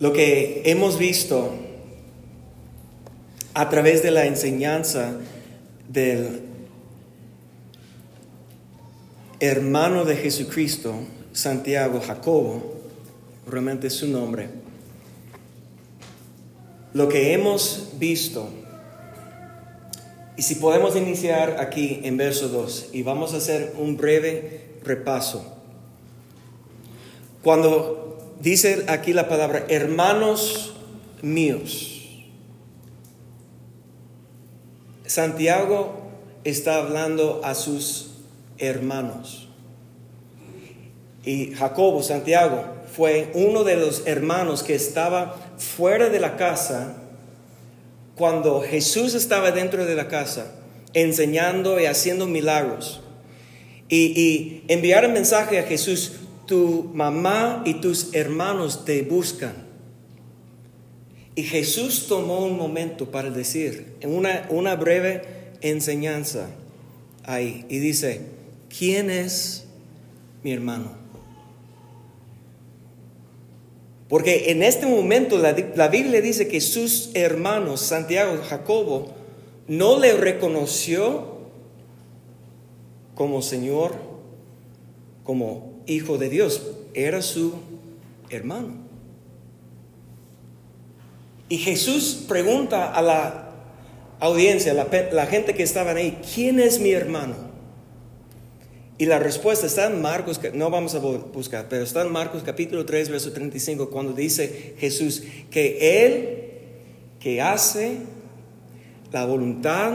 Lo que hemos visto a través de la enseñanza del hermano de Jesucristo, Santiago Jacobo, realmente es su nombre, lo que hemos visto, y si podemos iniciar aquí en verso 2, y vamos a hacer un breve repaso. Cuando dice aquí la palabra hermanos míos, Santiago está hablando a sus hermanos. Y Jacobo, Santiago, fue uno de los hermanos que estaba fuera de la casa cuando Jesús estaba dentro de la casa, enseñando y haciendo milagros. Y, enviar el mensaje a Jesús, tu mamá y tus hermanos te buscan. Y Jesús tomó un momento para decir, una, una breve enseñanza ahí, y dice, ¿quién es mi hermano? Porque en este momento la, la, Biblia dice que sus hermanos, Santiago Jacobo, no le reconoció como Señor, como hijo de Dios, era su hermano. Y Jesús pregunta a la audiencia, la, la gente que estaban ahí, ¿quién es mi hermano? Y la respuesta está en Marcos, no vamos a buscar, pero está en Marcos capítulo 3, verso 35, cuando dice Jesús que Él que hace la voluntad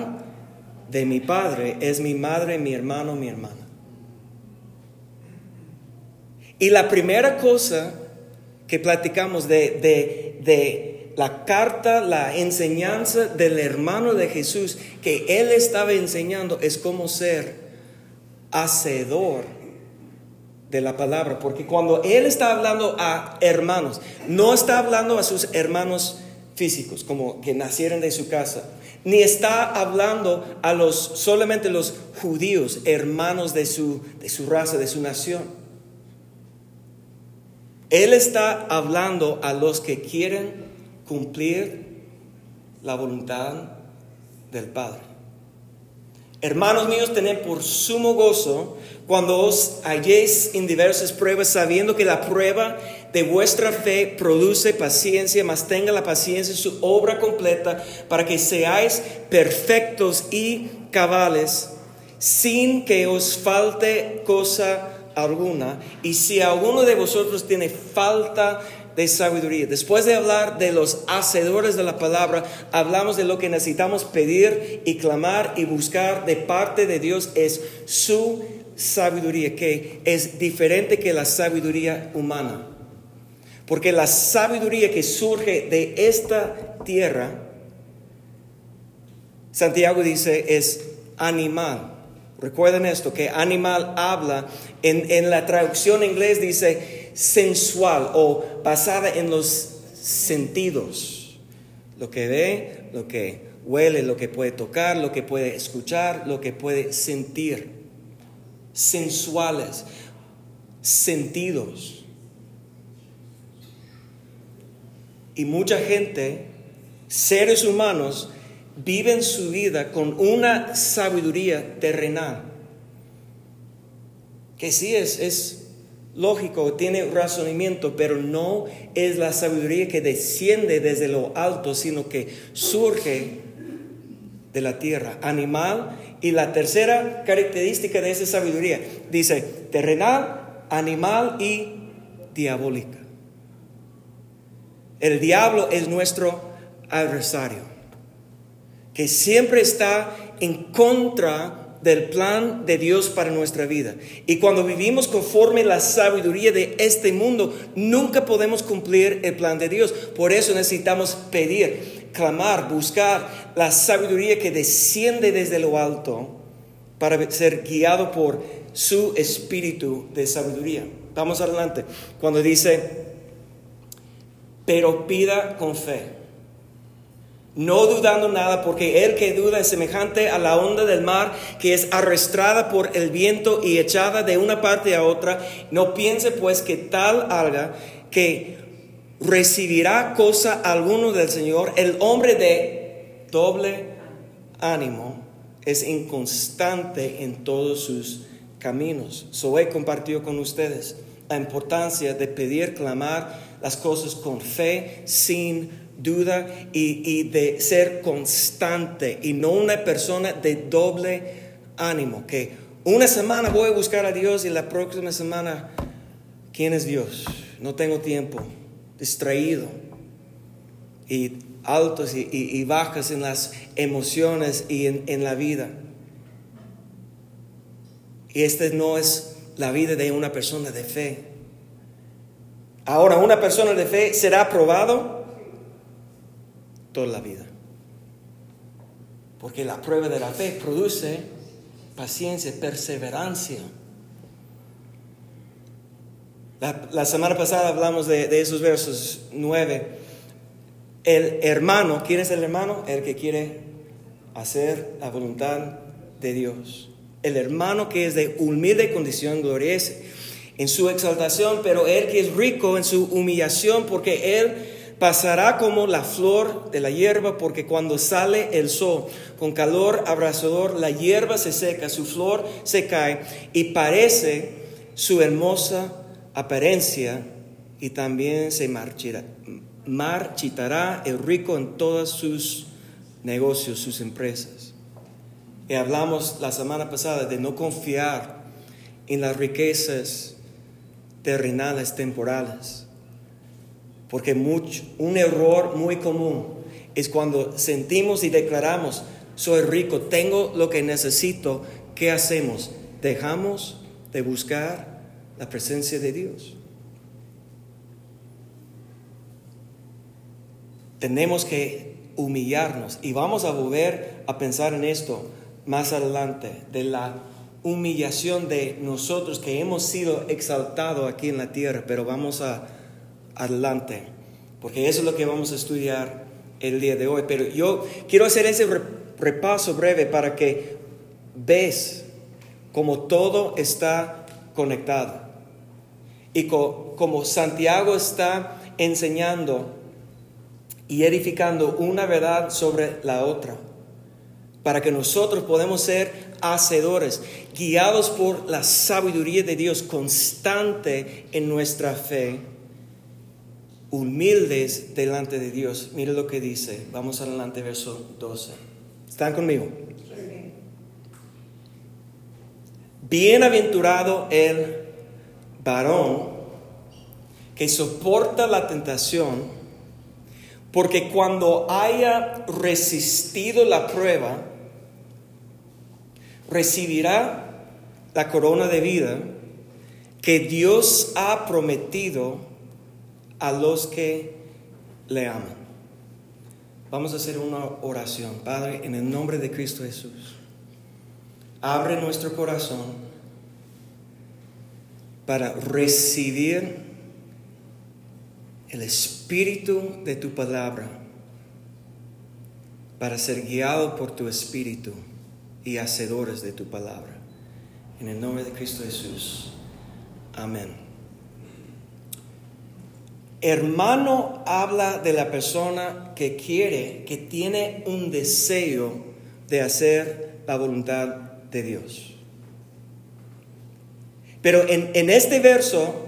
de mi Padre es mi madre, mi hermano, mi hermana. Y la primera cosa que platicamos de, de, la carta, la enseñanza del hermano de Jesús que él estaba enseñando es cómo ser hacedor de la palabra. Porque cuando él está hablando a hermanos, no está hablando a sus hermanos físicos, como que nacieron de su casa, ni está hablando a los solamente los judíos, hermanos de su, de su raza, de su nación. Él está hablando a los que quieren cumplir la voluntad del Padre. Hermanos míos, tened por sumo gozo cuando os halléis en diversas pruebas, sabiendo que la prueba de vuestra fe produce paciencia, mas tenga la paciencia su obra completa para que seáis perfectos y cabales, sin que os falte cosa alguna. Y si alguno de vosotros tiene falta de sabiduría, después de hablar de los hacedores de la palabra, hablamos de lo que necesitamos pedir y clamar y buscar de parte de Dios es su sabiduría, que es diferente que la sabiduría humana. Porque la sabiduría que surge de esta tierra, Santiago dice, es animal. Recuerden esto, que animal habla, en, la traducción en inglés dice sensual o basada en los sentidos. Lo que ve, lo que huele, lo que puede tocar, lo que puede escuchar, lo que puede sentir. Sensuales, sentidos. Y mucha gente, seres humanos, viven su vida con una sabiduría terrenal, que sí es, es lógico, tiene razonamiento, pero no es la sabiduría que desciende desde lo alto, sino que surge de la tierra, animal. Y la tercera característica de esa sabiduría dice terrenal, animal y diabólica. El diablo es nuestro adversario que siempre está en contra del plan de Dios para nuestra vida. Y cuando vivimos conforme la sabiduría de este mundo, nunca podemos cumplir el plan de Dios. Por eso necesitamos pedir, clamar, buscar la sabiduría que desciende desde lo alto para ser guiado por su espíritu de sabiduría. Vamos adelante. Cuando dice, pero pida con fe no dudando nada, porque el que duda es semejante a la onda del mar que es arrastrada por el viento y echada de una parte a otra. No piense pues que tal haga que recibirá cosa alguno del Señor. El hombre de doble ánimo es inconstante en todos sus caminos. So he compartido con ustedes la importancia de pedir, clamar las cosas con fe, sin duda y, y de ser constante y no una persona de doble ánimo, que una semana voy a buscar a Dios y la próxima semana, ¿quién es Dios? No tengo tiempo, distraído y altos y, bajas en las emociones y en, en, la vida. Y esta no es la vida de una persona de fe. Ahora, una persona de fe será aprobado toda la vida. Porque la prueba de la fe produce paciencia, perseverancia. La, semana pasada hablamos de, de esos versos nueve el hermano, ¿quién es el hermano? El que quiere hacer la voluntad de Dios. El hermano que es de humilde condición gloriece en su exaltación, pero el que es rico en su humillación, porque él pasará como la flor de la hierba, porque cuando sale el sol con calor abrasador, la hierba se seca, su flor se cae y parece su hermosa apariencia y también se marchirá, marchitará el rico en todos sus negocios, sus empresas. Y hablamos la semana pasada de no confiar en las riquezas terrenales, temporales. Porque un error muy común es cuando sentimos y declaramos, soy rico, tengo lo que necesito, ¿qué hacemos? Dejamos de buscar la presencia de Dios. Tenemos que humillarnos y vamos a volver a pensar en esto más adelante, de la humillación de nosotros que hemos sido exaltados aquí en la tierra, pero vamos a adelante, porque eso es lo que vamos a estudiar el día de hoy. Pero yo quiero hacer ese repaso breve para que ves cómo todo está conectado y como Santiago está enseñando y edificando una verdad sobre la otra, para que nosotros podamos ser hacedores, guiados por la sabiduría de Dios constante en nuestra fe, humildes delante de Dios. Mire lo que dice, vamos adelante, verso 12. ¿Están conmigo? Bienaventurado el varón que soporta la tentación, porque cuando haya resistido la prueba, recibirá la corona de vida que Dios ha prometido a los que le aman. Vamos a hacer una oración. Padre, en el nombre de Cristo Jesús, abre nuestro corazón para recibir el espíritu de tu palabra para ser guiado por tu espíritu y hacedores de tu palabra. En el nombre de Cristo Jesús. Amén. Hermano habla de la persona que quiere, que tiene un deseo de hacer la voluntad de Dios. Pero en, este verso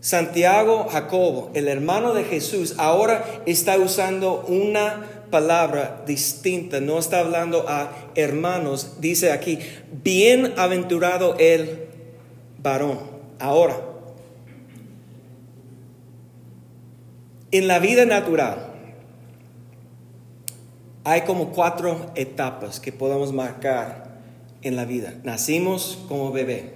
Santiago Jacobo, el hermano de Jesús, ahora está usando una palabra distinta, no está hablando a hermanos, dice aquí, bienaventurado el varón. Ahora, en la vida natural hay como cuatro etapas que podemos marcar en la vida. Nacimos como bebé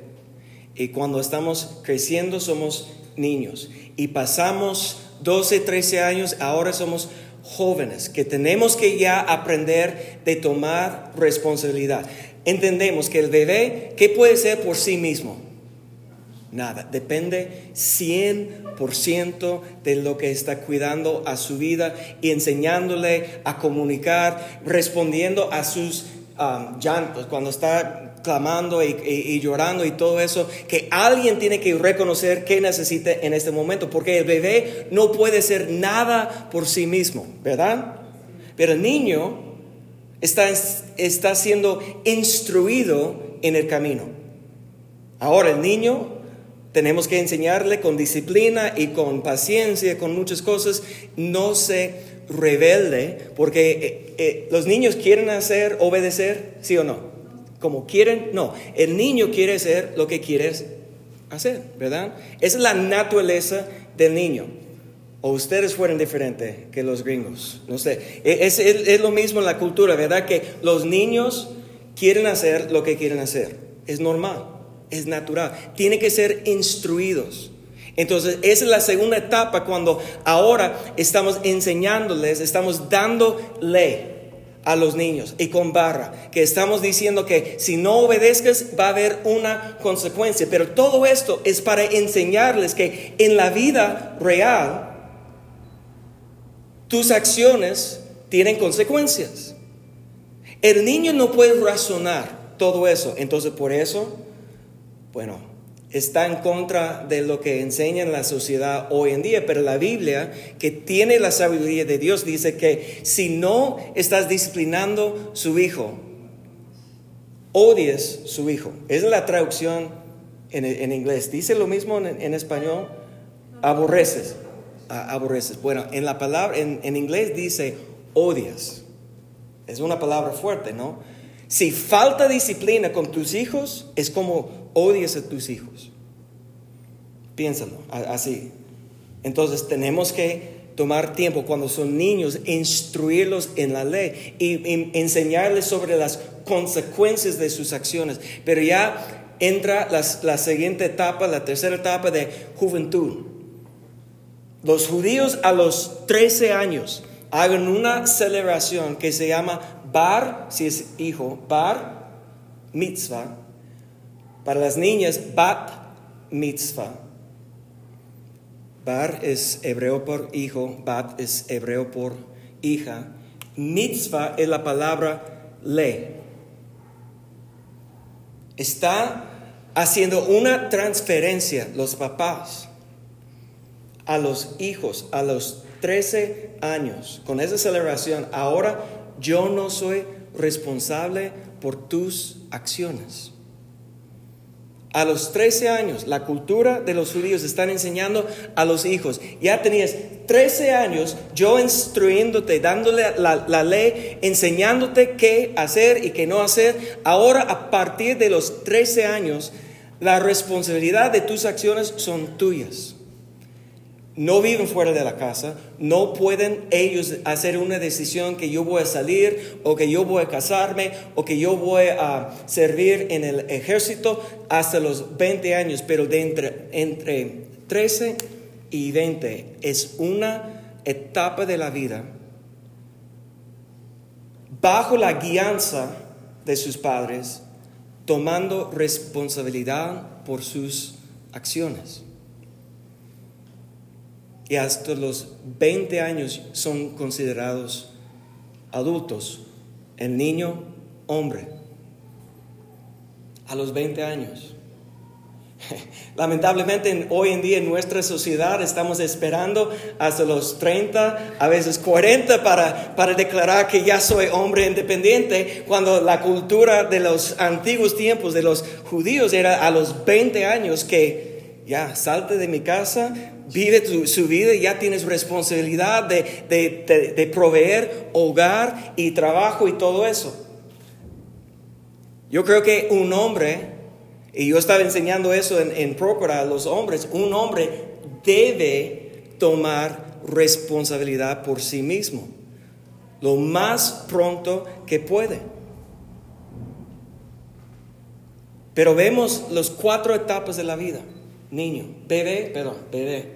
y cuando estamos creciendo somos niños y pasamos 12, 13 años, ahora somos jóvenes que tenemos que ya aprender de tomar responsabilidad. Entendemos que el bebé, ¿qué puede ser por sí mismo? Nada, depende 100% de lo que está cuidando a su vida y enseñándole a comunicar, respondiendo a sus um, llantos. Cuando está clamando y, llorando y todo eso, que alguien tiene que reconocer qué necesita en este momento, porque el bebé no puede ser nada por sí mismo, ¿verdad? Pero el niño está, está siendo instruido en el camino. Ahora el niño tenemos que enseñarle con disciplina y con paciencia, con muchas cosas, no se rebelde, porque eh, eh, los niños quieren hacer, obedecer, sí o no como quieren, no, el niño quiere hacer lo que quieres hacer, ¿verdad? Esa es la naturaleza del niño. O ustedes fueron diferentes que los gringos, no sé. E, es, es, lo mismo en la cultura, ¿verdad? Que los niños quieren hacer lo que quieren hacer. Es normal, es natural. Tienen que ser instruidos. Entonces, esa es la segunda etapa cuando ahora estamos enseñándoles, estamos dando ley a los niños y con barra, que estamos diciendo que si no obedezcas va a haber una consecuencia, pero todo esto es para enseñarles que en la vida real tus acciones tienen consecuencias. El niño no puede razonar todo eso, entonces por eso, bueno, está en contra de lo que enseña en la sociedad hoy en día, pero la Biblia, que tiene la sabiduría de Dios, dice que si no estás disciplinando su hijo, odies su hijo. Es la traducción en, inglés. Dice lo mismo en, español, aborreces. aborreces. Bueno, en la palabra, en, en inglés dice odias. Es una palabra fuerte, ¿no? Si falta disciplina con tus hijos, es como odies a tus hijos. Piénsalo así. Entonces tenemos que tomar tiempo cuando son niños, instruirlos en la ley y, enseñarles sobre las consecuencias de sus acciones. Pero ya entra la siguiente etapa, la tercera etapa de juventud. Los judíos a los 13 años hagan una celebración que se llama Bar, si es hijo, Bar Mitzvah, para las niñas, bat mitzvah. Bar es hebreo por hijo, bat es hebreo por hija. Mitzvah es la palabra ley. Está haciendo una transferencia los papás a los hijos a los 13 años con esa celebración. Ahora yo no soy responsable por tus acciones. A los 13 años, la cultura de los judíos están enseñando a los hijos. Ya tenías 13 años yo instruyéndote, dándole la, la, ley, enseñándote qué hacer y qué no hacer. Ahora, a partir de los 13 años, la responsabilidad de tus acciones son tuyas no viven fuera de la casa, no pueden ellos hacer una decisión que yo voy a salir o que yo voy a casarme o que yo voy a servir en el ejército hasta los 20 años, pero de entre, entre 13 y 20 es una etapa de la vida bajo la guianza de sus padres, tomando responsabilidad por sus acciones y hasta los 20 años son considerados adultos. El niño, hombre. A los 20 años. Lamentablemente hoy en día en nuestra sociedad estamos esperando hasta los 30, a veces 40 para, para declarar que ya soy hombre independiente, cuando la cultura de los antiguos tiempos de los judíos era a los 20 años que ya salte de mi casa, vive su vida ya tienes responsabilidad de, proveer hogar y trabajo y todo eso. Yo creo que un hombre, y yo estaba enseñando eso en, en Procura a los hombres, un hombre debe tomar responsabilidad por sí mismo, lo más pronto que puede. Pero vemos las cuatro etapas de la vida niño, bebé, perdón, bebé,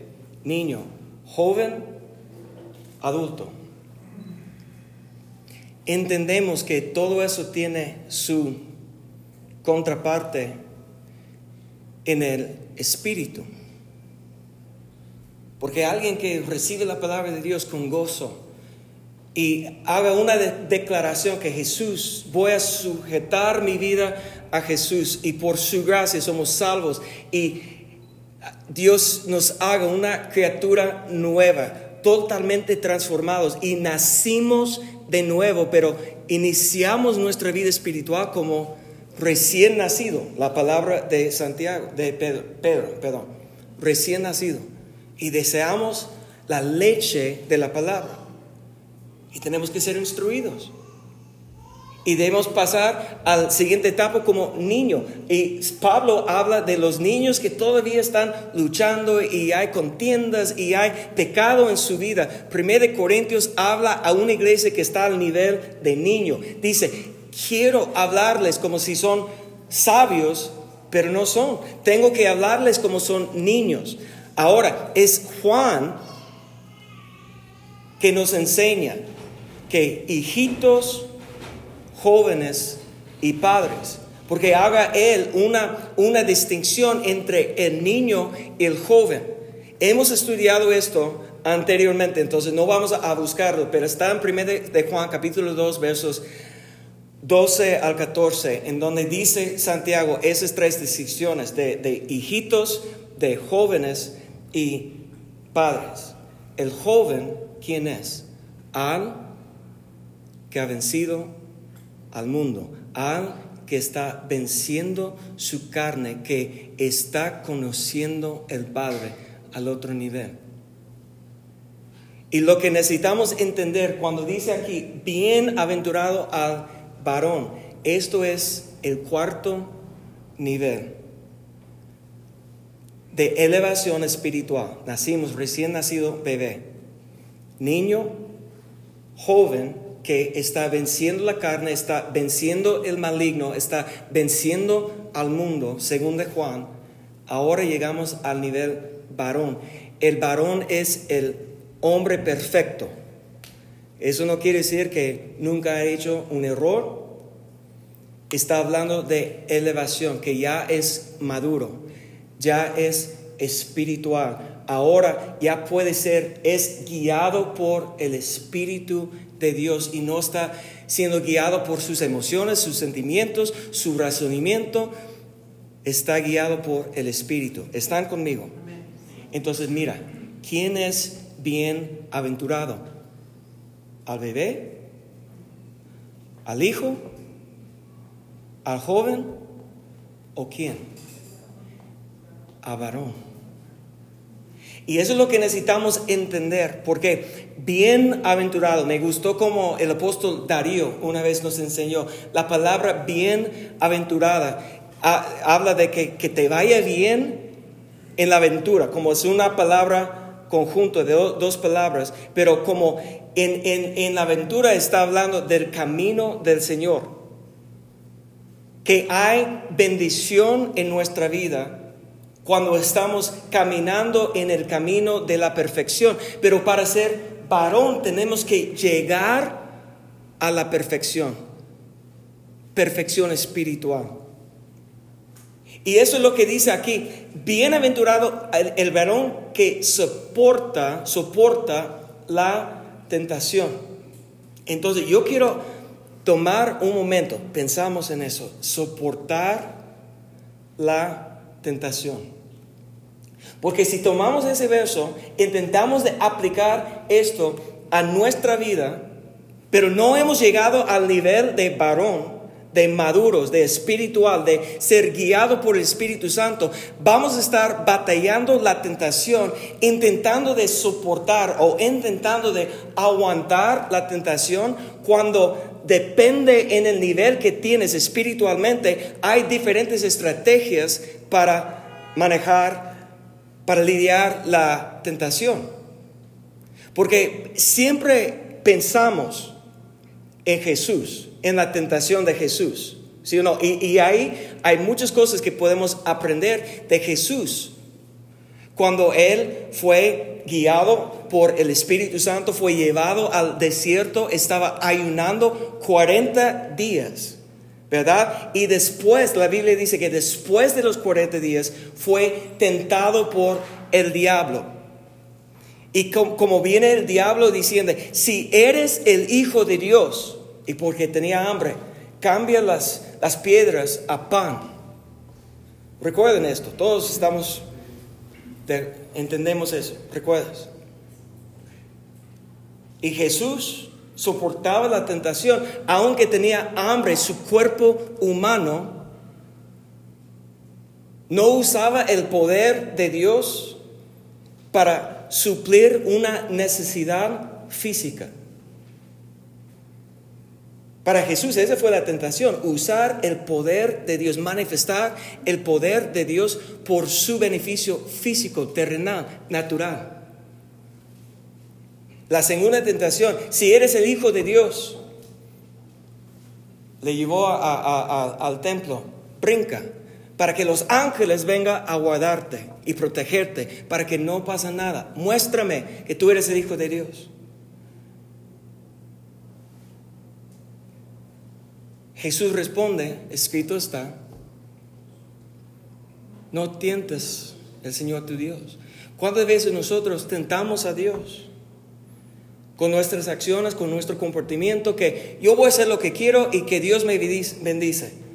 niño, joven, adulto. Entendemos que todo eso tiene su contraparte en el espíritu. Porque alguien que recibe la palabra de Dios con gozo y haga una declaración que Jesús, voy a sujetar mi vida a Jesús y por su gracia somos salvos y Dios nos haga una criatura nueva, totalmente transformados y nacimos de nuevo, pero iniciamos nuestra vida espiritual como recién nacido, la palabra de Santiago, de Pedro, Pedro perdón, recién nacido. Y deseamos la leche de la palabra. Y tenemos que ser instruidos. Y debemos pasar a la siguiente etapa como niño. Y Pablo habla de los niños que todavía están luchando y hay contiendas y hay pecado en su vida. Primero de Corintios habla a una iglesia que está al nivel de niño. Dice, quiero hablarles como si son sabios, pero no son. Tengo que hablarles como son niños. Ahora, es Juan que nos enseña que hijitos, jóvenes y padres, porque haga él una, una distinción entre el niño y el joven. Hemos estudiado esto anteriormente, entonces no vamos a buscarlo, pero está en 1 de Juan capítulo 2 versos 12 al 14, en donde dice Santiago esas tres distinciones de, de hijitos, de jóvenes y padres. El joven, ¿quién es? Al que ha vencido al mundo, al que está venciendo su carne, que está conociendo el Padre al otro nivel. Y lo que necesitamos entender cuando dice aquí, bienaventurado al varón, esto es el cuarto nivel de elevación espiritual. Nacimos recién nacido bebé, niño, joven que está venciendo la carne, está venciendo el maligno, está venciendo al mundo, según de Juan. Ahora llegamos al nivel varón. El varón es el hombre perfecto. Eso no quiere decir que nunca ha hecho un error. Está hablando de elevación, que ya es maduro ya es espiritual. Ahora ya puede ser, es guiado por el Espíritu de Dios y no está siendo guiado por sus emociones, sus sentimientos, su razonamiento. Está guiado por el Espíritu. ¿Están conmigo? Entonces mira, ¿quién es bienaventurado? ¿Al bebé? ¿Al hijo? ¿Al joven? ¿O quién? a varón. Y eso es lo que necesitamos entender, porque bienaventurado, me gustó como el apóstol Darío una vez nos enseñó, la palabra bienaventurada. Habla de que, te vaya bien en la aventura, como es una palabra conjunto de dos palabras, pero como en, en la aventura está hablando del camino del Señor, que hay bendición en nuestra vida cuando estamos caminando en el camino de la perfección. Pero para ser varón tenemos que llegar a la perfección, perfección espiritual. Y eso es lo que dice aquí, bienaventurado el, varón que soporta, soporta la tentación. Entonces yo quiero tomar un momento, pensamos en eso, soportar la tentación. Porque si tomamos ese verso, intentamos de aplicar esto a nuestra vida, pero no hemos llegado al nivel de varón, de maduros, de espiritual, de ser guiado por el Espíritu Santo, vamos a estar batallando la tentación, intentando de soportar o intentando de aguantar la tentación cuando depende en el nivel que tienes espiritualmente, hay diferentes estrategias para manejar para lidiar la tentación. Porque siempre pensamos en Jesús, en la tentación de Jesús. ¿Sí o no? Y, hay muchas cosas que podemos aprender de Jesús. Cuando Él fue guiado por el Espíritu Santo, fue llevado al desierto, estaba ayunando 40 días. ¿Verdad? Y después, la Biblia dice que después de los 40 días fue tentado por el diablo. Y como, viene el diablo diciendo, si eres el Hijo de Dios, y porque tenía hambre, cambia las, las piedras a pan. Recuerden esto, todos estamos, entendemos eso, recuerdas. Y Jesús soportaba la tentación, aunque tenía hambre, su cuerpo humano no usaba el poder de Dios para suplir una necesidad física. Para Jesús esa fue la tentación, usar el poder de Dios, manifestar el poder de Dios por su beneficio físico, terrenal, natural. La segunda tentación, si eres el Hijo de Dios, le llevó al templo, brinca, para que los ángeles vengan a guardarte y protegerte, para que no pase nada. Muéstrame que tú eres el Hijo de Dios. Jesús responde, escrito está, no tientes el Señor tu Dios. ¿Cuántas veces nosotros tentamos a Dios? Con nuestras acciones, con nuestro comportamiento, que yo voy a hacer lo que quiero y que Dios me bendice.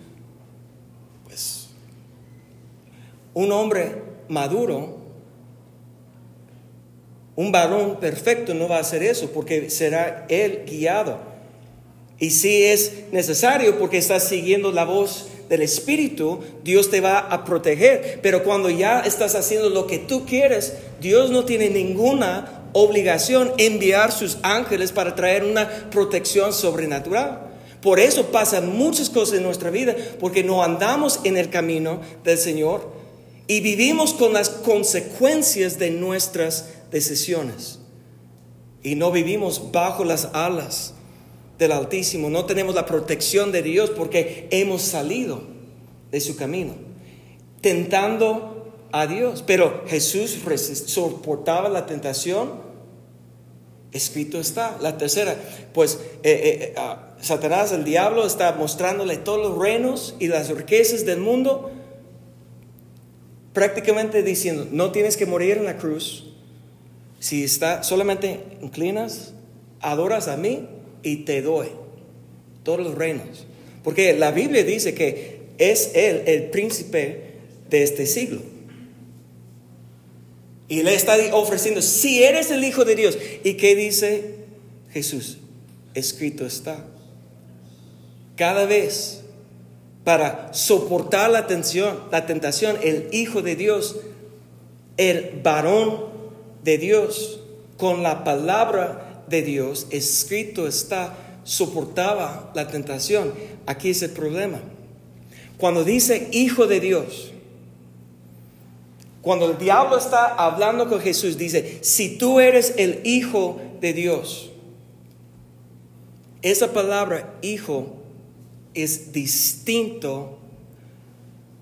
un hombre maduro, un varón perfecto no va a hacer eso porque será él guiado. Y si es necesario porque estás siguiendo la voz del Espíritu, Dios te va a proteger. Pero cuando ya estás haciendo lo que tú quieres, Dios no tiene ninguna obligación enviar sus ángeles para traer una protección sobrenatural. Por eso pasan muchas cosas en nuestra vida, porque no andamos en el camino del Señor y vivimos con las consecuencias de nuestras decisiones. Y no vivimos bajo las alas del Altísimo. No tenemos la protección de Dios porque hemos salido de su camino, tentando a Dios. Pero Jesús soportaba la tentación. Escrito está. La tercera, pues eh, eh, ah, Satanás, el diablo, está mostrándole todos los reinos y las riquezas del mundo prácticamente diciendo, no tienes que morir en la cruz, si está, solamente inclinas, adoras a mí y te doy todos los reinos. Porque la Biblia dice que es Él el príncipe de este siglo. Y le está ofreciendo, si eres el Hijo de Dios. ¿Y qué dice Jesús? Escrito está. Cada vez para soportar la, tensión, la tentación, el Hijo de Dios, el varón de Dios, con la palabra de Dios, escrito está, soportaba la tentación. Aquí es el problema. Cuando dice Hijo de Dios, cuando el diablo está hablando con Jesús, dice, si tú eres el Hijo de Dios, esa palabra Hijo es distinto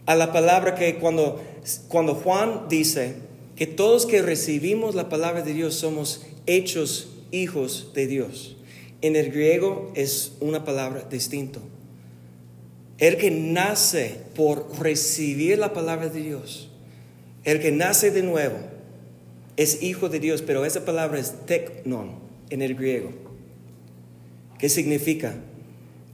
a la palabra que cuando, cuando Juan dice que todos que recibimos la palabra de Dios somos hechos hijos de Dios. En el griego es una palabra distinta. El que nace por recibir la palabra de Dios, el que nace de nuevo, es hijo de Dios, pero esa palabra es teknon en el griego. ¿Qué significa?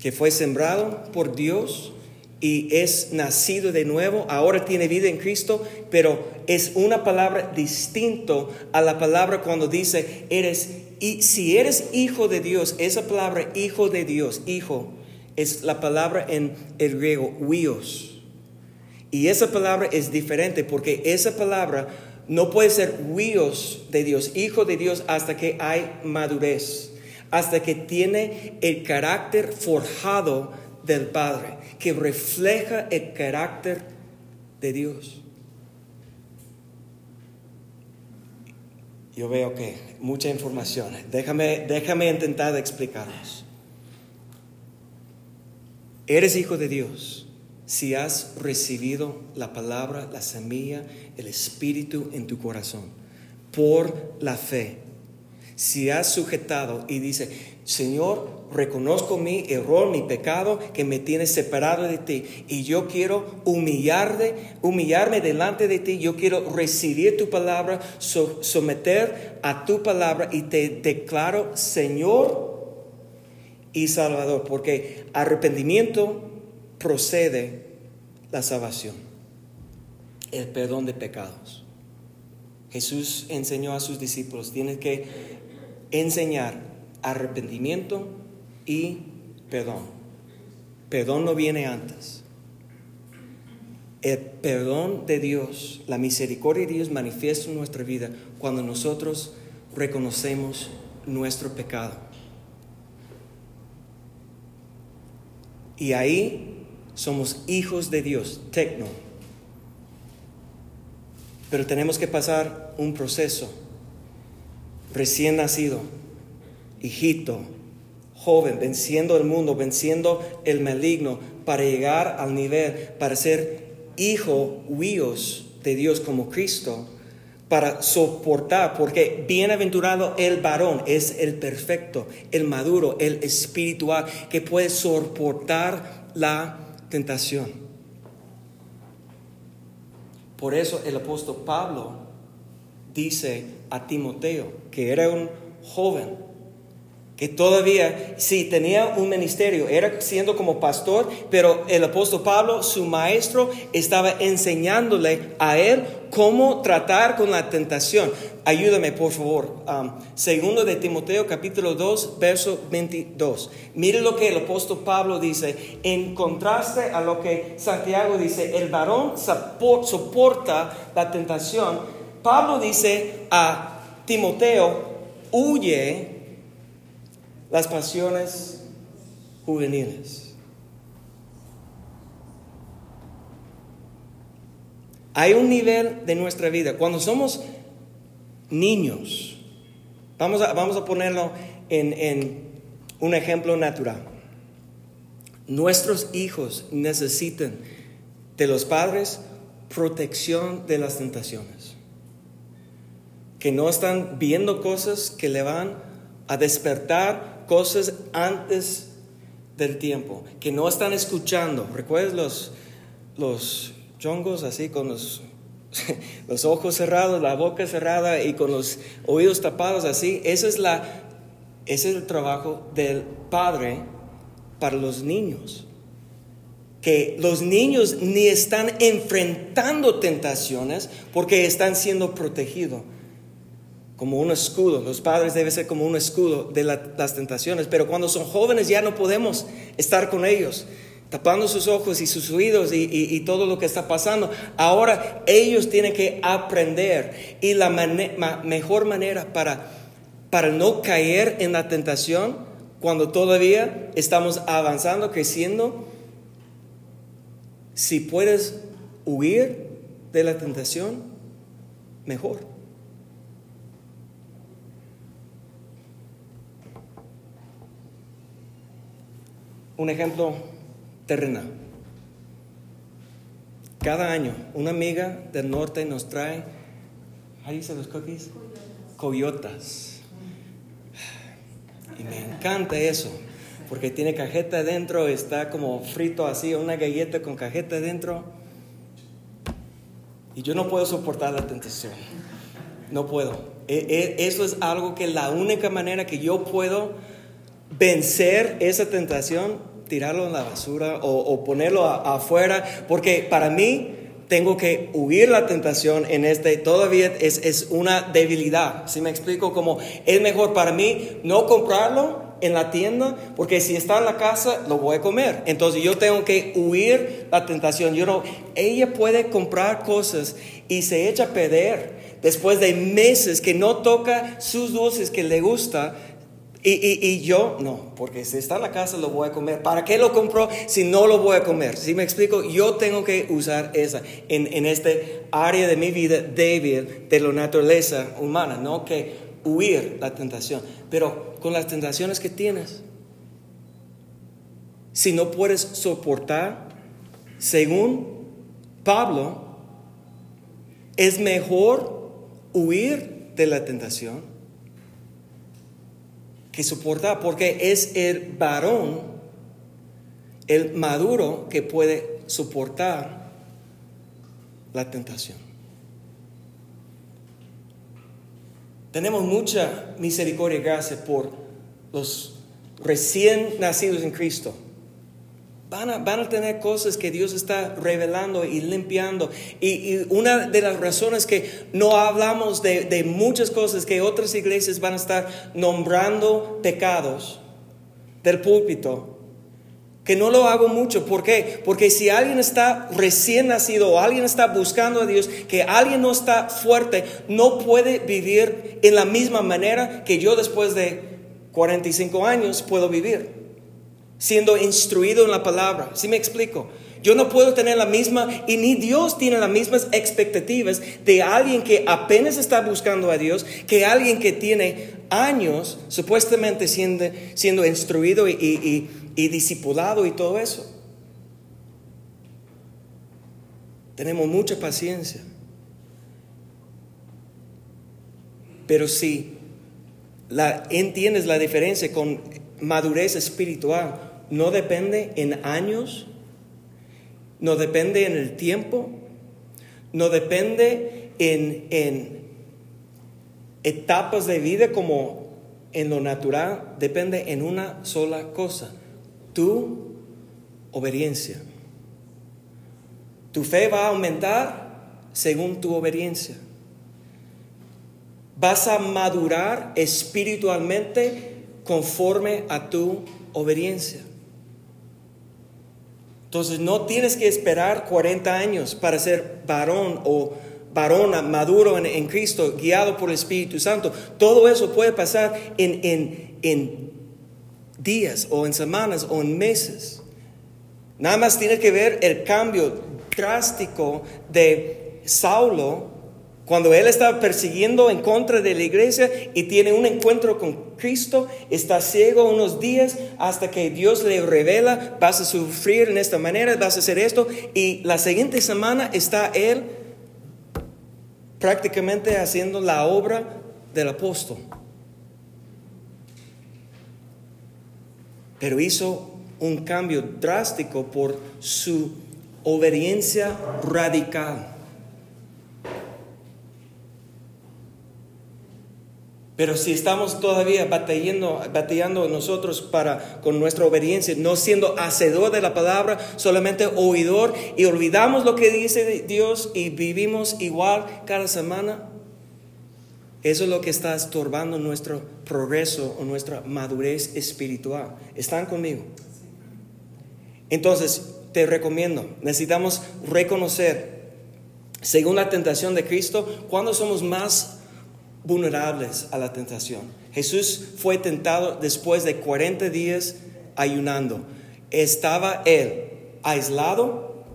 que fue sembrado por Dios y es nacido de nuevo, ahora tiene vida en Cristo, pero es una palabra distinto a la palabra cuando dice eres y si eres hijo de Dios, esa palabra hijo de Dios, hijo es la palabra en el griego huios. Y esa palabra es diferente porque esa palabra no puede ser huios de Dios, hijo de Dios hasta que hay madurez hasta que tiene el carácter forjado del Padre, que refleja el carácter de Dios. Yo veo que mucha información. Déjame, déjame intentar explicarlos. Eres hijo de Dios si has recibido la palabra, la semilla, el Espíritu en tu corazón, por la fe si has sujetado y dice, Señor, reconozco mi error, mi pecado que me tiene separado de ti y yo quiero humillarme, humillarme delante de ti, yo quiero recibir tu palabra, someter a tu palabra y te declaro Señor y Salvador, porque arrepentimiento procede la salvación, el perdón de pecados. Jesús enseñó a sus discípulos, tienen que enseñar arrepentimiento y perdón. Perdón no viene antes. El perdón de Dios, la misericordia de Dios manifiesta en nuestra vida cuando nosotros reconocemos nuestro pecado. Y ahí somos hijos de Dios, tecno. Pero tenemos que pasar un proceso. Recién nacido, hijito, joven, venciendo el mundo, venciendo el maligno, para llegar al nivel, para ser hijo, huíos de Dios como Cristo, para soportar, porque bienaventurado el varón es el perfecto, el maduro, el espiritual, que puede soportar la tentación. Por eso el apóstol Pablo dice a Timoteo, que era un joven, que todavía, sí, tenía un ministerio, era siendo como pastor, pero el apóstol Pablo, su maestro, estaba enseñándole a él cómo tratar con la tentación. Ayúdame, por favor. Um, segundo de Timoteo, capítulo 2, verso 22. Mire lo que el apóstol Pablo dice, en contraste a lo que Santiago dice, el varón soporta la tentación. Pablo dice a Timoteo, huye las pasiones juveniles. Hay un nivel de nuestra vida, cuando somos niños, vamos a, vamos a ponerlo en, en un ejemplo natural. Nuestros hijos necesitan de los padres protección de las tentaciones. Que no están viendo cosas que le van a despertar cosas antes del tiempo, que no están escuchando. ¿Recuerdas los, los chongos así con los, los ojos cerrados, la boca cerrada y con los oídos tapados así? Ese es, la, ese es el trabajo del padre para los niños. Que los niños ni están enfrentando tentaciones porque están siendo protegidos como un escudo. Los padres deben ser como un escudo de las tentaciones, pero cuando son jóvenes ya no podemos estar con ellos, tapando sus ojos y sus oídos y, todo lo que está pasando. Ahora ellos tienen que aprender y la mejor manera para, para no caer en la tentación cuando todavía estamos avanzando, creciendo, si puedes huir de la tentación, mejor. Un ejemplo terrenal. Cada año una amiga del norte nos trae, ¿cómo dice los cookies? Coyotas. Y me encanta eso, porque tiene cajeta adentro, está como frito así, una galleta con cajeta adentro. Y yo no puedo soportar la tentación. No puedo. E, e, eso es algo que la única manera que yo puedo vencer esa tentación, tirarlo en la basura o, ponerlo afuera, porque para mí tengo que huir la tentación en este, todavía es, es una debilidad. Si me explico, como es mejor para mí no comprarlo en la tienda, porque si está en la casa lo voy a comer. Entonces yo tengo que huir la tentación. Yo no, ella puede comprar cosas y se echa a perder después de meses que no toca sus dulces que le gusta y, yo no, porque si está en la casa lo voy a comer. ¿Para qué lo compro si no lo voy a comer? Si me explico, yo tengo que usar esa en, en este área de mi vida débil de la naturaleza humana, no que huir la tentación. Pero con las tentaciones que tienes, si no puedes soportar, según Pablo, es mejor huir de la tentación que soportar, porque es el varón, el maduro, que puede soportar la tentación. Tenemos mucha misericordia y gracia por los recién nacidos en Cristo, van a, van a tener cosas que Dios está revelando y limpiando. Y, una de las razones que no hablamos de, muchas cosas que otras iglesias van a estar nombrando pecados del púlpito que no lo hago mucho. ¿Por qué? Porque si alguien está recién nacido o alguien está buscando a Dios, que alguien no está fuerte, no puede vivir en la misma manera que yo después de 45 años puedo vivir, siendo instruido en la palabra. ¿Sí me explico? Yo no puedo tener la misma, y ni Dios tiene las mismas expectativas de alguien que apenas está buscando a Dios, que alguien que tiene años supuestamente siendo, siendo instruido y y discipulado y todo eso. Tenemos mucha paciencia. Pero si la, entiendes la diferencia con madurez espiritual, no depende en años, no depende en el tiempo, no depende en, en etapas de vida como en lo natural, depende en una sola cosa, tu obediencia. Tu fe va a aumentar según tu obediencia. Vas a madurar espiritualmente conforme a tu obediencia. Entonces no tienes que esperar 40 años para ser varón o varona maduro en, Cristo, guiado por el Espíritu Santo. Todo eso puede pasar en, en, en días o en semanas o en meses. Nada más tiene que ver el cambio drástico de Saulo cuando él estaba persiguiendo en contra de la iglesia y tiene un encuentro con Cristo, está ciego unos días hasta que Dios le revela, vas a sufrir en esta manera, vas a hacer esto, y la siguiente semana está él prácticamente haciendo la obra del apóstol. pero hizo un cambio drástico por su obediencia radical. Pero si estamos todavía batallando, batallando nosotros para, con nuestra obediencia, no siendo hacedor de la palabra, solamente oidor, y olvidamos lo que dice Dios y vivimos igual cada semana, eso es lo que está estorbando nuestro progreso o nuestra madurez espiritual. ¿Están conmigo? Entonces, te recomiendo, necesitamos reconocer, según la tentación de Cristo, cuando somos más vulnerables a la tentación. Jesús fue tentado después de 40 días ayunando. Estaba él aislado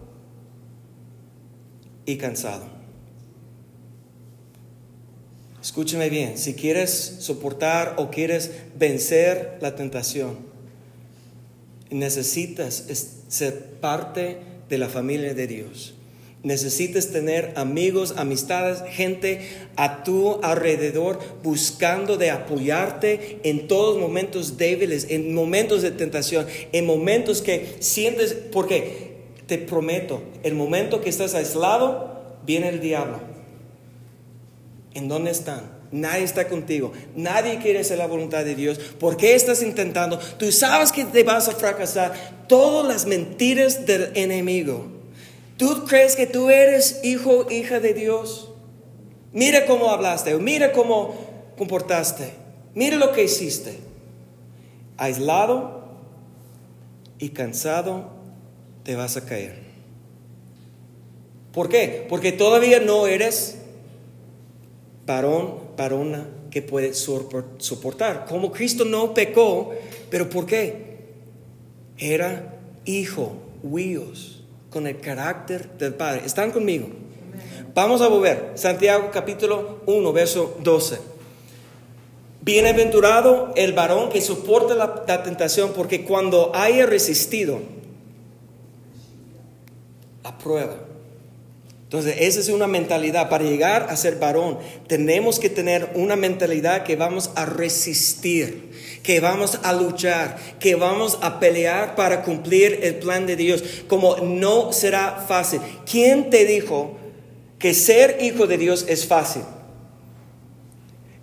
y cansado. Escúcheme bien, si quieres soportar o quieres vencer la tentación, necesitas ser parte de la familia de Dios. Necesitas tener amigos, amistades, gente a tu alrededor buscando de apoyarte en todos momentos débiles, en momentos de tentación, en momentos que sientes, porque te prometo, el momento que estás aislado, viene el diablo ¿En dónde están? Nadie está contigo. Nadie quiere hacer la voluntad de Dios. ¿Por qué estás intentando? Tú sabes que te vas a fracasar. Todas las mentiras del enemigo. ¿Tú crees que tú eres hijo, hija de Dios? Mira cómo hablaste. Mira cómo comportaste. Mira lo que hiciste. Aislado y cansado te vas a caer. ¿Por qué? Porque todavía no eres varón, varona que puede soportar. Como Cristo no pecó, pero ¿por qué? Era hijo, huíos, con el carácter del Padre. ¿Están conmigo? Vamos a volver. Santiago capítulo 1, verso 12. Bienaventurado el varón que soporta la, la tentación, porque cuando haya resistido la prueba, entonces, esa es una mentalidad. Para llegar a ser varón, tenemos que tener una mentalidad que vamos a resistir, que vamos a luchar, que vamos a pelear para cumplir el plan de Dios. Como no será fácil. ¿Quién te dijo que ser hijo de Dios es fácil?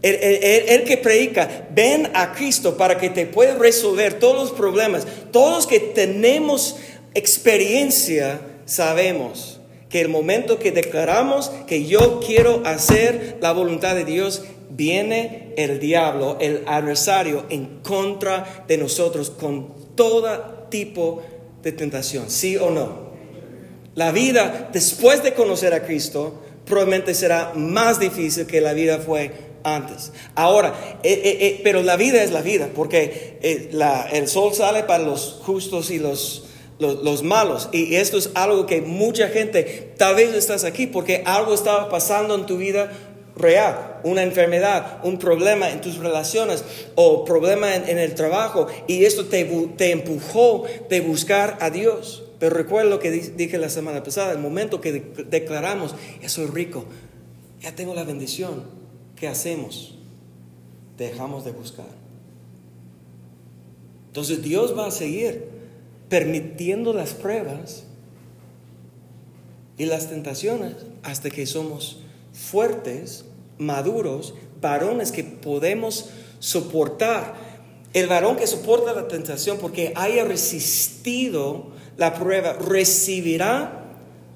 El, que predica, ven a Cristo para que te pueda resolver todos los problemas. Todos los que tenemos experiencia sabemos que el momento que declaramos que yo quiero hacer la voluntad de Dios, viene el diablo, el adversario, en contra de nosotros con todo tipo de tentación, ¿sí o no? La vida después de conocer a Cristo probablemente será más difícil que la vida fue antes. Ahora, eh, eh, eh, pero la vida es la vida, porque el sol sale para los justos y los, los, malos. Y esto es algo que mucha gente, tal vez estás aquí porque algo estaba pasando en tu vida real, una enfermedad, un problema en tus relaciones o problema en, el trabajo y esto te, te, empujó de buscar a Dios. Pero recuerda lo que dije la semana pasada, el momento que declaramos, ya soy rico, ya tengo la bendición, ¿qué hacemos? Dejamos de buscar. Entonces Dios va a seguir permitiendo las pruebas y las tentaciones hasta que somos fuertes, maduros, varones que podemos soportar. El varón que soporta la tentación porque haya resistido la prueba recibirá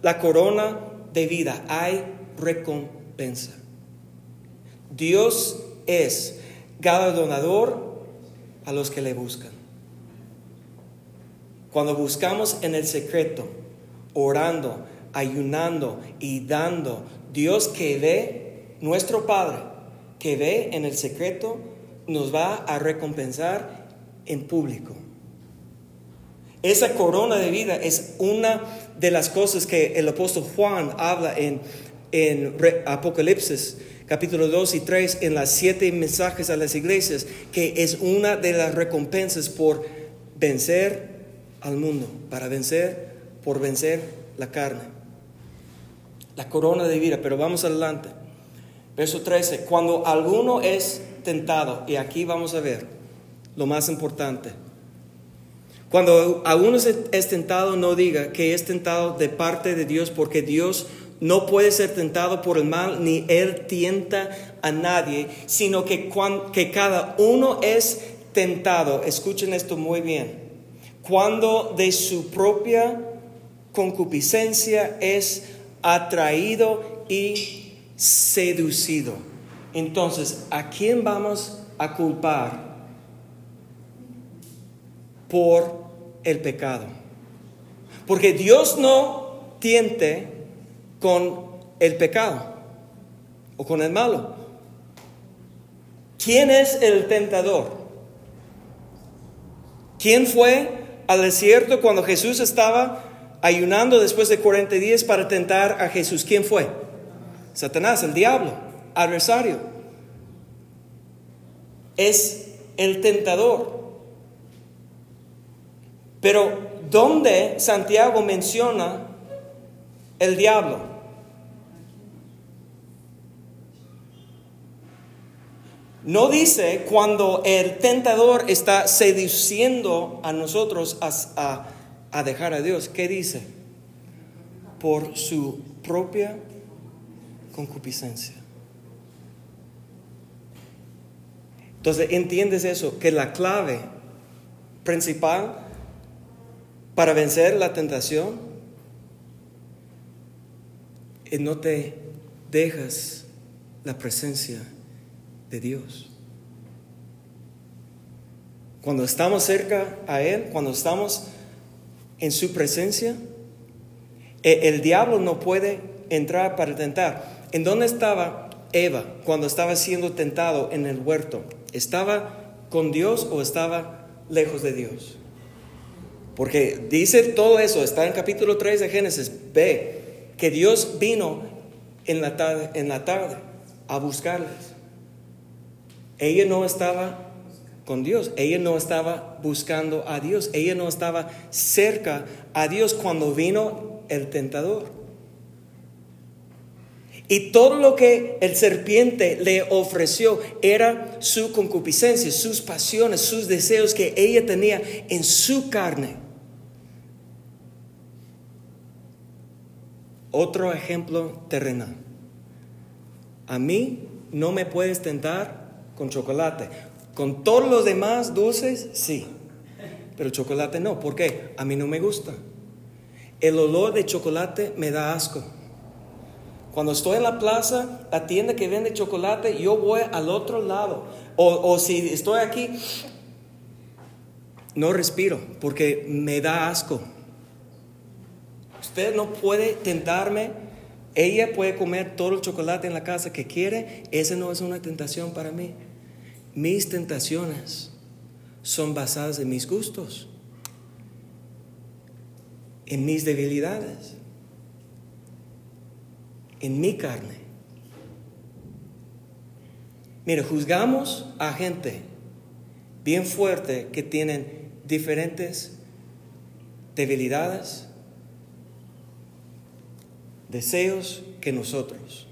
la corona de vida. Hay recompensa. Dios es galardonador a los que le buscan. Cuando buscamos en el secreto, orando, ayunando y dando, Dios que ve, nuestro Padre, que ve en el secreto, nos va a recompensar en público. Esa corona de vida es una de las cosas que el apóstol Juan habla en, Apocalipsis capítulo 2 y 3 en las siete mensajes a las iglesias, que es una de las recompensas por vencer al mundo, para vencer, por vencer la carne la corona de vida, pero vamos adelante. Verso 13, cuando alguno es tentado, y aquí vamos a ver lo más importante. Cuando alguno es tentado, no diga que es tentado de parte de Dios, porque Dios no puede ser tentado por el mal, ni Él tienta a nadie, sino que, que cada uno es tentado, escuchen esto muy bien, cuando de su propia concupiscencia es atraído y seducido. Entonces, ¿a quién vamos a culpar por el pecado? Porque Dios no tiente con el pecado o con el malo. ¿Quién es el tentador? ¿Quién fue al desierto cuando Jesús estaba ayunando después de 40 días para tentar a Jesús. ¿Quién fue? Satanás, el diablo, adversario. Es el tentador. Pero ¿dónde Santiago menciona el diablo? No dice cuando el tentador está seduciendo a nosotros a, dejar a Dios, ¿qué dice? Por su propia concupiscencia. Entonces, ¿entiendes eso? Que la clave principal para vencer la tentación es no te dejas la presencia de Dios. Cuando estamos cerca a Él, cuando estamos en su presencia, e, el diablo no puede entrar para tentar. ¿En dónde estaba Eva cuando estaba siendo tentado en el huerto? ¿Estaba con Dios o estaba lejos de Dios? Porque dice todo eso, está en capítulo 3 de Génesis, ve que Dios vino en la tarde, en la tarde a buscarles. Ella no estaba con Dios. Ella no estaba buscando a Dios. Ella no estaba cerca a Dios cuando vino el tentador. Y todo lo que el serpiente le ofreció era su concupiscencia, sus pasiones, sus deseos que ella tenía en su carne. Otro ejemplo terrenal. A mí no me puedes tentar con chocolate. Con todos los demás dulces, sí. Pero chocolate no. ¿Por qué? A mí no me gusta. El olor de chocolate me da asco. Cuando estoy en la plaza, la tienda que vende chocolate, yo voy al otro lado. O, o si estoy aquí, no respiro porque me da asco. Usted no puede tentarme. Ella puede comer todo el chocolate en la casa que quiere. Esa no es una tentación para mí. Mis tentaciones son basadas en mis gustos, en mis debilidades, en mi carne. Mire, juzgamos a gente bien fuerte que tienen diferentes debilidades, deseos que nosotros.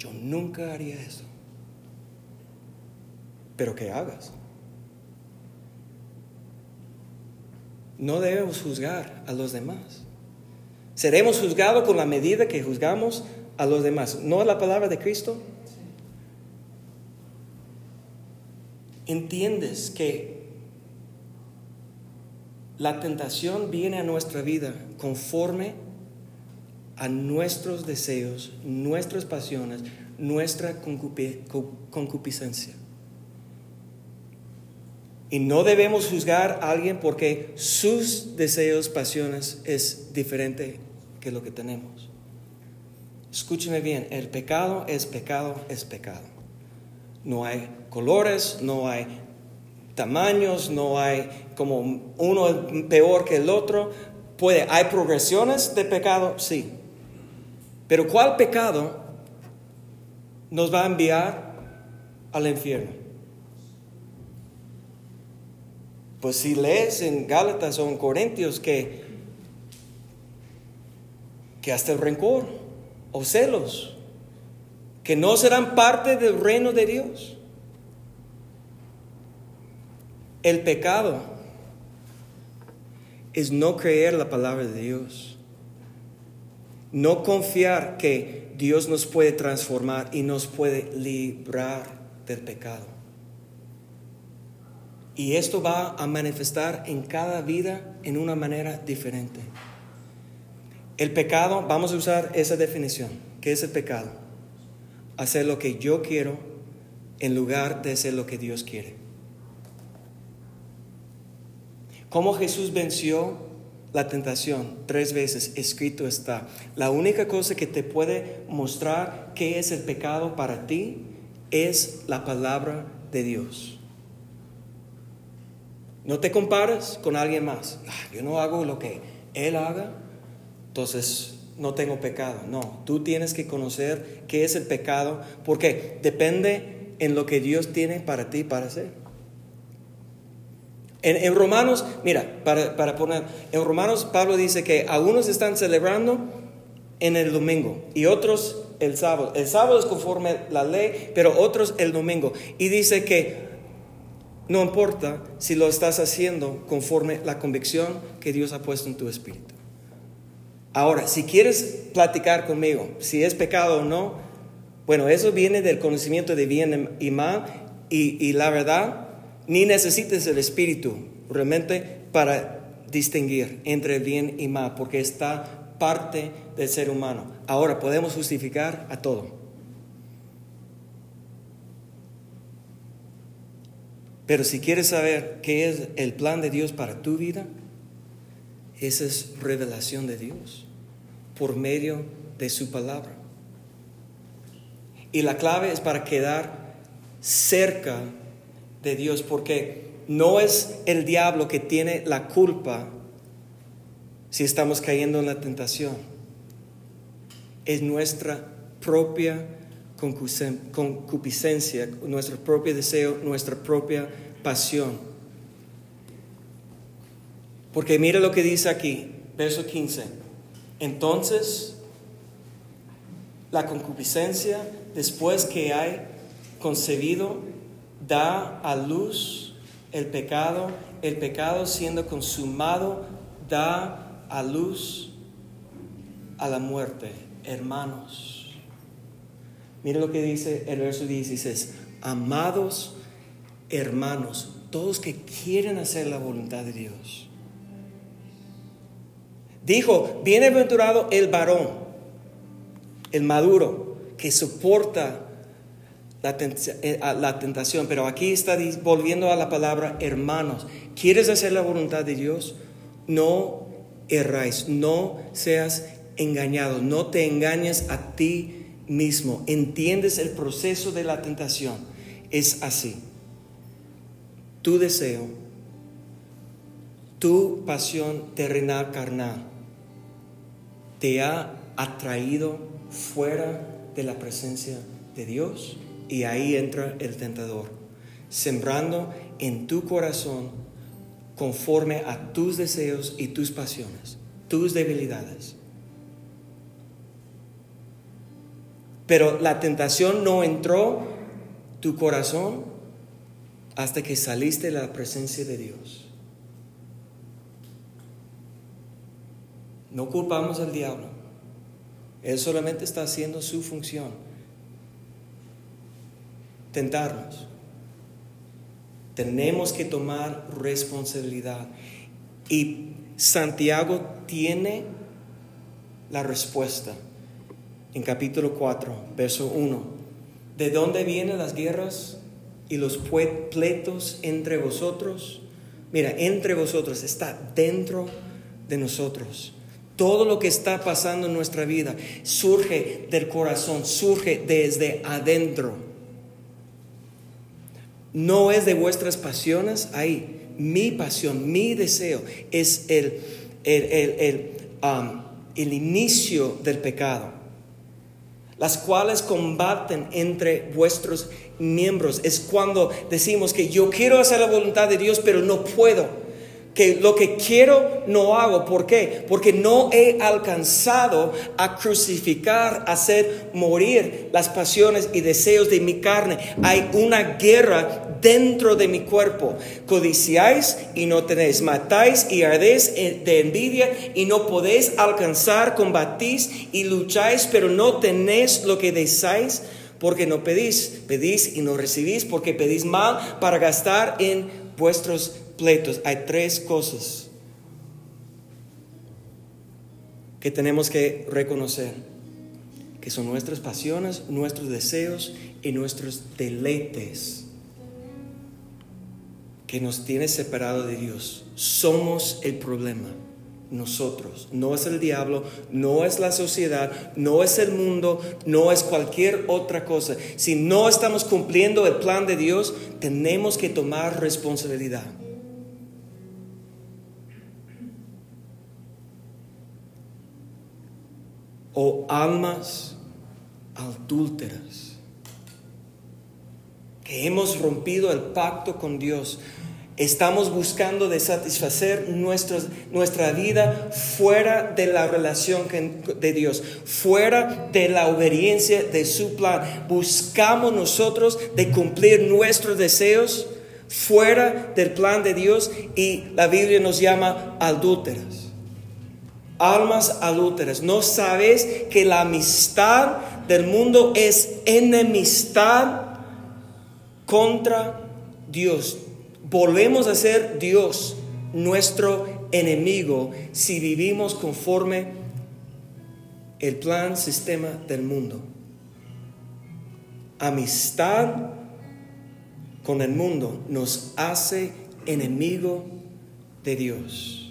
Yo nunca haría eso. Pero que hagas. No debemos juzgar a los demás. Seremos juzgados con la medida que juzgamos a los demás. ¿No es la palabra de Cristo? Entiendes que la tentación viene a nuestra vida conforme a nuestros deseos, nuestras pasiones, nuestra concupiscencia. Y no debemos juzgar a alguien porque sus deseos, pasiones es diferente que lo que tenemos. Escúcheme bien, el pecado es pecado, es pecado. No hay colores, no hay tamaños, no hay como uno peor que el otro. Puede, hay progresiones de pecado, sí. Pero ¿cuál pecado nos va a enviar al infierno? Pues si lees en Gálatas o en Corintios que, que hasta el rencor o celos, que no serán parte del reino de Dios. El pecado es no creer la palabra de Dios, no confiar que Dios nos puede transformar y nos puede librar del pecado. Y esto va a manifestar en cada vida en una manera diferente. El pecado, vamos a usar esa definición. ¿Qué es el pecado? Hacer lo que yo quiero en lugar de hacer lo que Dios quiere. ¿Cómo Jesús venció la tentación? Tres veces escrito está. La única cosa que te puede mostrar qué es el pecado para ti es la palabra de Dios. No te compares con alguien más. Ah, yo no hago lo que Él haga, entonces no tengo pecado. No, tú tienes que conocer qué es el pecado, porque depende en lo que Dios tiene para ti para hacer. En, Romanos, mira, para, para, poner, en Romanos Pablo dice que algunos están celebrando en el domingo y otros el sábado. El sábado es conforme la ley, pero otros el domingo. Y dice que no importa si lo estás haciendo conforme la convicción que Dios ha puesto en tu espíritu. Ahora, si quieres platicar conmigo, si es pecado o no, bueno, eso viene del conocimiento de bien y mal y, y la verdad, ni necesitas el espíritu realmente para distinguir entre bien y mal, porque está parte del ser humano. Ahora, podemos justificar a todo. Pero si quieres saber qué es el plan de Dios para tu vida, esa es revelación de Dios por medio de su palabra. Y la clave es para quedar cerca de Dios, porque no es el diablo que tiene la culpa si estamos cayendo en la tentación. Es nuestra propia concupiscencia, nuestro propio deseo, nuestra propia pasión. Porque mira lo que dice aquí, verso 15. Entonces, la concupiscencia, después que hay concebido, da a luz el pecado, el pecado siendo consumado, da a luz a la muerte, hermanos Mire lo que dice el verso 16. Amados hermanos, todos que quieren hacer la voluntad de Dios. Dijo, bienaventurado el varón, el maduro, que soporta la, eh, tentación. Pero aquí está volviendo a la palabra hermanos. ¿Quieres hacer la voluntad de Dios? No erráis, no seas engañado, no te engañes a ti mismo. ¿Entiendes el proceso de la tentación? Es así. Tu deseo, tu pasión terrenal carnal te ha atraído fuera de la presencia de Dios y ahí entra el tentador, sembrando en tu corazón conforme a tus deseos y tus pasiones, tus debilidades. Pero la tentación no entró tu corazón hasta que saliste de la presencia de Dios. No culpamos al diablo. Él solamente está haciendo su función. Tentarnos. Tenemos que tomar responsabilidad. Y Santiago tiene la respuesta en capítulo 4, verso 1. ¿De dónde vienen las guerras y los pleitos entre vosotros? Mira, entre vosotros está dentro de nosotros. Todo lo que está pasando en nuestra vida surge del corazón, surge desde adentro. No es de vuestras pasiones ahí. Mi pasión, mi deseo es el, el, el, um, el inicio del pecado las cuales combaten entre vuestros miembros. Es cuando decimos que yo quiero hacer la voluntad de Dios, pero no puedo que lo que quiero no hago. ¿Por qué? Porque no he alcanzado a crucificar, a hacer morir las pasiones y deseos de mi carne. Hay una guerra dentro de mi cuerpo. Codiciáis y no tenéis, matáis y ardéis de envidia y no podéis alcanzar, combatís y lucháis, pero no tenéis lo que deseáis porque no pedís, pedís y no recibís, porque pedís mal para gastar en vuestros pleitos, hay tres cosas que tenemos que reconocer, que son nuestras pasiones, nuestros deseos y nuestros deleites que nos tiene separado de Dios. Somos el problema. Nosotros, no es el diablo, no es la sociedad, no es el mundo, no es cualquier otra cosa. Si no estamos cumpliendo el plan de Dios, tenemos que tomar responsabilidad. O almas adúlteras, que hemos rompido el pacto con Dios. Estamos buscando satisfacer nuestra vida fuera de la relación de Dios, fuera de la obediencia de su plan. Buscamos nosotros de cumplir nuestros deseos fuera del plan de Dios y la Biblia nos llama adúlteras almas adúlteras. ¿No sabes que la amistad del mundo es enemistad contra Dios? Volvemos a ser Dios nuestro enemigo si vivimos conforme el plan, sistema del mundo. Amistad con el mundo nos hace enemigo de Dios.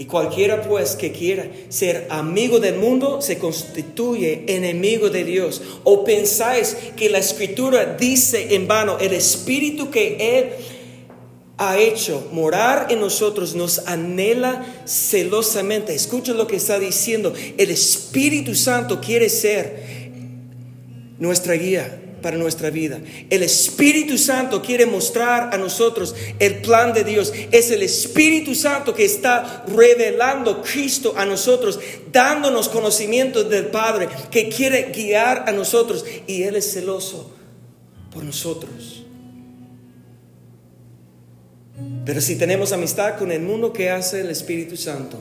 Y cualquiera pues que quiera ser amigo del mundo se constituye enemigo de Dios. O pensáis que la escritura dice en vano, el espíritu que Él ha hecho morar en nosotros nos anhela celosamente. Escucha lo que está diciendo. El Espíritu Santo quiere ser nuestra guía para nuestra vida. El Espíritu Santo quiere mostrar a nosotros el plan de Dios. Es el Espíritu Santo que está revelando Cristo a nosotros, dándonos conocimiento del Padre, que quiere guiar a nosotros y Él es celoso por nosotros. Pero si tenemos amistad con el mundo, ¿qué hace el Espíritu Santo?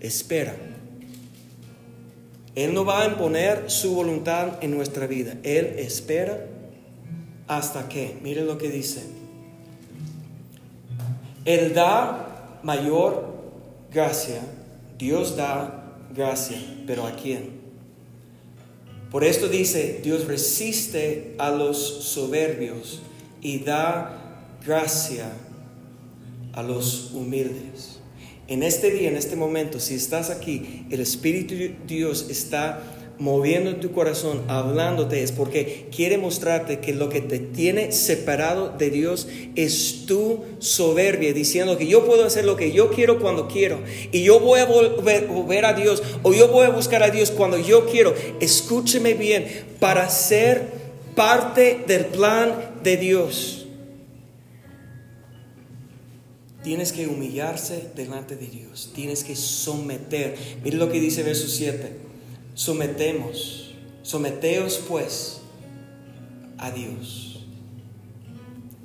Espera Él no va a imponer su voluntad en nuestra vida. Él espera hasta que, mire lo que dice. Él da mayor gracia, Dios da gracia, pero ¿a quién? Por esto dice, Dios resiste a los soberbios y da gracia a los humildes. En este día, en este momento, si estás aquí, el Espíritu de Dios está moviendo en tu corazón, hablándote, es porque quiere mostrarte que lo que te tiene separado de Dios es tu soberbia, diciendo que yo puedo hacer lo que yo quiero cuando quiero, y yo voy a volver, a Dios, o yo voy a buscar a Dios cuando yo quiero. Escúcheme bien, para ser parte del plan de Dios. Tienes que humillarse delante de Dios. Tienes que someter. Mire lo que dice verso 7 sometemos, someteos pues a Dios.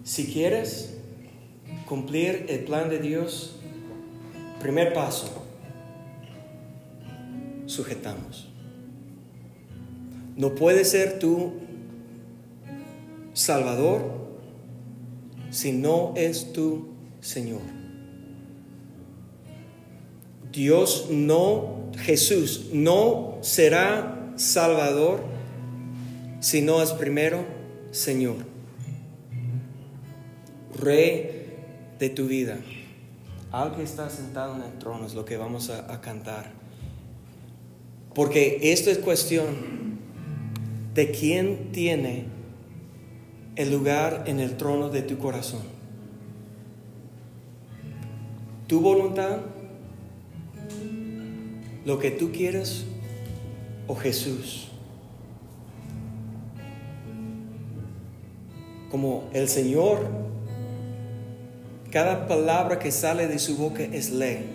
Si quieres cumplir el plan de Dios, primer paso, sujetamos. No puede ser tu Salvador si no es tu Señor. Dios no Jesús no será Salvador si no es primero Señor, Rey de tu vida. Al que está sentado en el trono es lo que vamos a, a cantar. Porque esto es cuestión de quién tiene el lugar en el trono de tu corazón. ¿Tu voluntad? lo que tú quieres o Jesús. Como el Señor, cada palabra que sale de su boca es ley.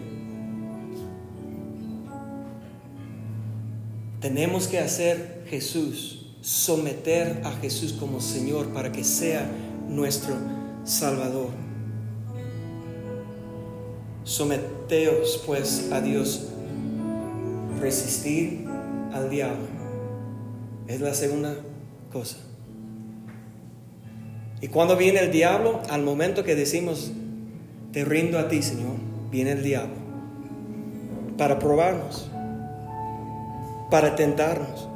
Tenemos que hacer Jesús, someter a Jesús como Señor para que sea nuestro Salvador. Someteos pues a Dios resistir al diablo. Es la segunda cosa. Y cuando viene el diablo, al momento que decimos, te rindo a ti, Señor, viene el diablo para probarnos, para tentarnos.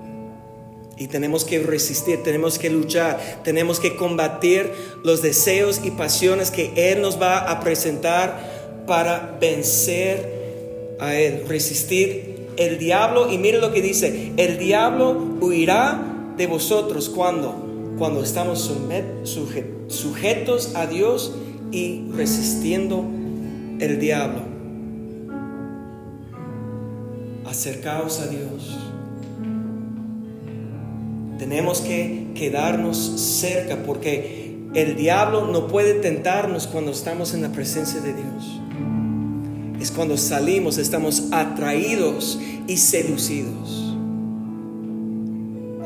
Y tenemos que resistir, tenemos que luchar, tenemos que combatir los deseos y pasiones que Él nos va a presentar para vencer a Él, resistir el diablo, y mire lo que dice, el diablo huirá de vosotros cuando, cuando estamos sujetos a Dios y resistiendo el diablo. Acercaos a Dios. Tenemos que quedarnos cerca porque el diablo no puede tentarnos cuando estamos en la presencia de Dios es cuando salimos, estamos atraídos y seducidos.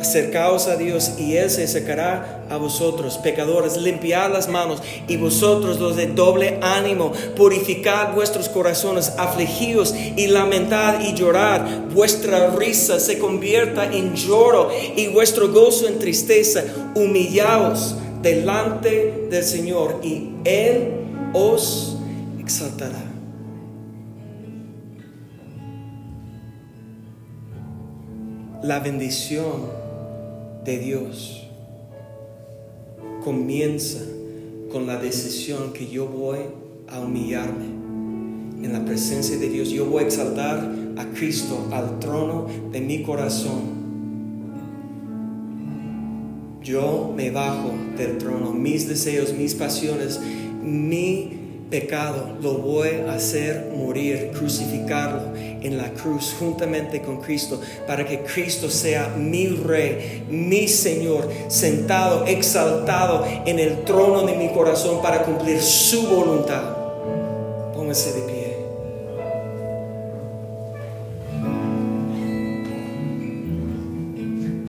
Acercaos a Dios y Él se acercará a vosotros, pecadores. Limpiad las manos y vosotros los de doble ánimo, purificad vuestros corazones, afligidos y lamentad y llorad. Vuestra risa se convierta en lloro y vuestro gozo en tristeza. Humillaos delante del Señor y Él os exaltará. la bendición de Dios comienza con la decisión que yo voy a humillarme en la presencia de Dios. Yo voy a exaltar a Cristo al trono de mi corazón. Yo me bajo del trono, mis deseos, mis pasiones, mi pecado lo voy a hacer morir, crucificarlo en la cruz juntamente con Cristo, para que Cristo sea mi rey, mi Señor, sentado, exaltado en el trono de mi corazón para cumplir su voluntad. Póngase de pie.